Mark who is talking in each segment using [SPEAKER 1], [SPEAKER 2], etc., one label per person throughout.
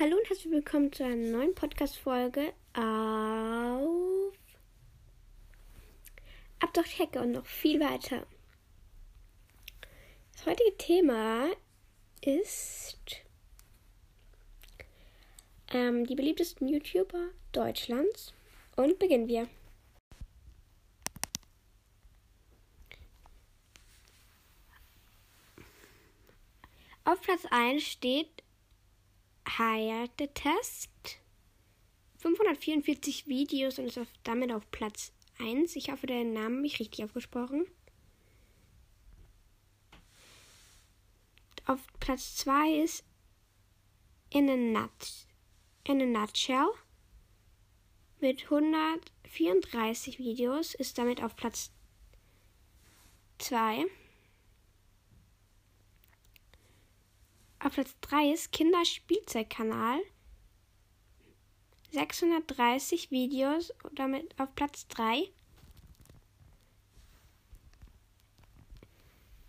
[SPEAKER 1] Hallo und herzlich willkommen zu einer neuen Podcast-Folge auf Ab durch die Hecke und noch viel weiter. Das heutige Thema ist ähm, die beliebtesten YouTuber Deutschlands und beginnen wir. Auf Platz 1 steht Hayate-Test. 544 Videos und ist auf, damit auf Platz 1. Ich hoffe, der Name habe ich richtig aufgesprochen. Auf Platz 2 ist In a, Nut, in a Nutshell mit 134 Videos ist damit auf Platz 2. Auf Platz 3 ist Kinderspielzeugkanal. 630 Videos damit auf Platz 3.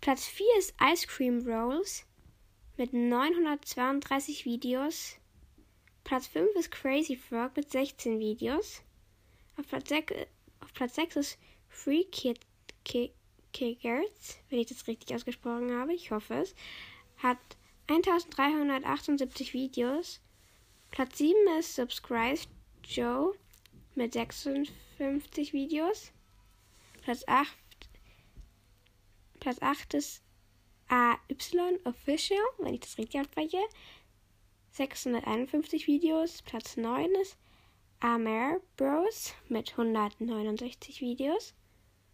[SPEAKER 1] Platz 4 ist Ice Cream Rolls mit 932 Videos. Platz 5 ist Crazy Frog mit 16 Videos. Auf Platz 6, auf Platz 6 ist Free Kid Kickers, wenn ich das richtig ausgesprochen habe. Ich hoffe es. Hat 1378 Videos. Platz 7 ist Subscribe Joe mit 56 Videos. Platz 8, Platz 8 ist AY Official, wenn ich das richtig ausspreche. 651 Videos. Platz 9 ist Amer Bros mit 169 Videos.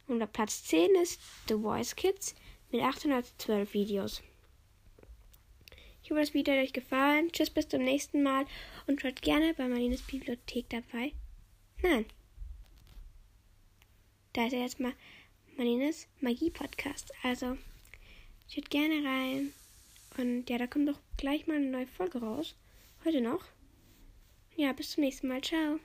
[SPEAKER 1] Und Platz 10 ist The Voice Kids mit 812 Videos. Ich hoffe, das Video hat euch gefallen. Tschüss, bis zum nächsten Mal und schaut gerne bei Marlines Bibliothek dabei. Nein. Da ist ja jetzt mal Marlines Magie-Podcast. Also, schaut gerne rein. Und ja, da kommt doch gleich mal eine neue Folge raus. Heute noch. Ja, bis zum nächsten Mal. Ciao.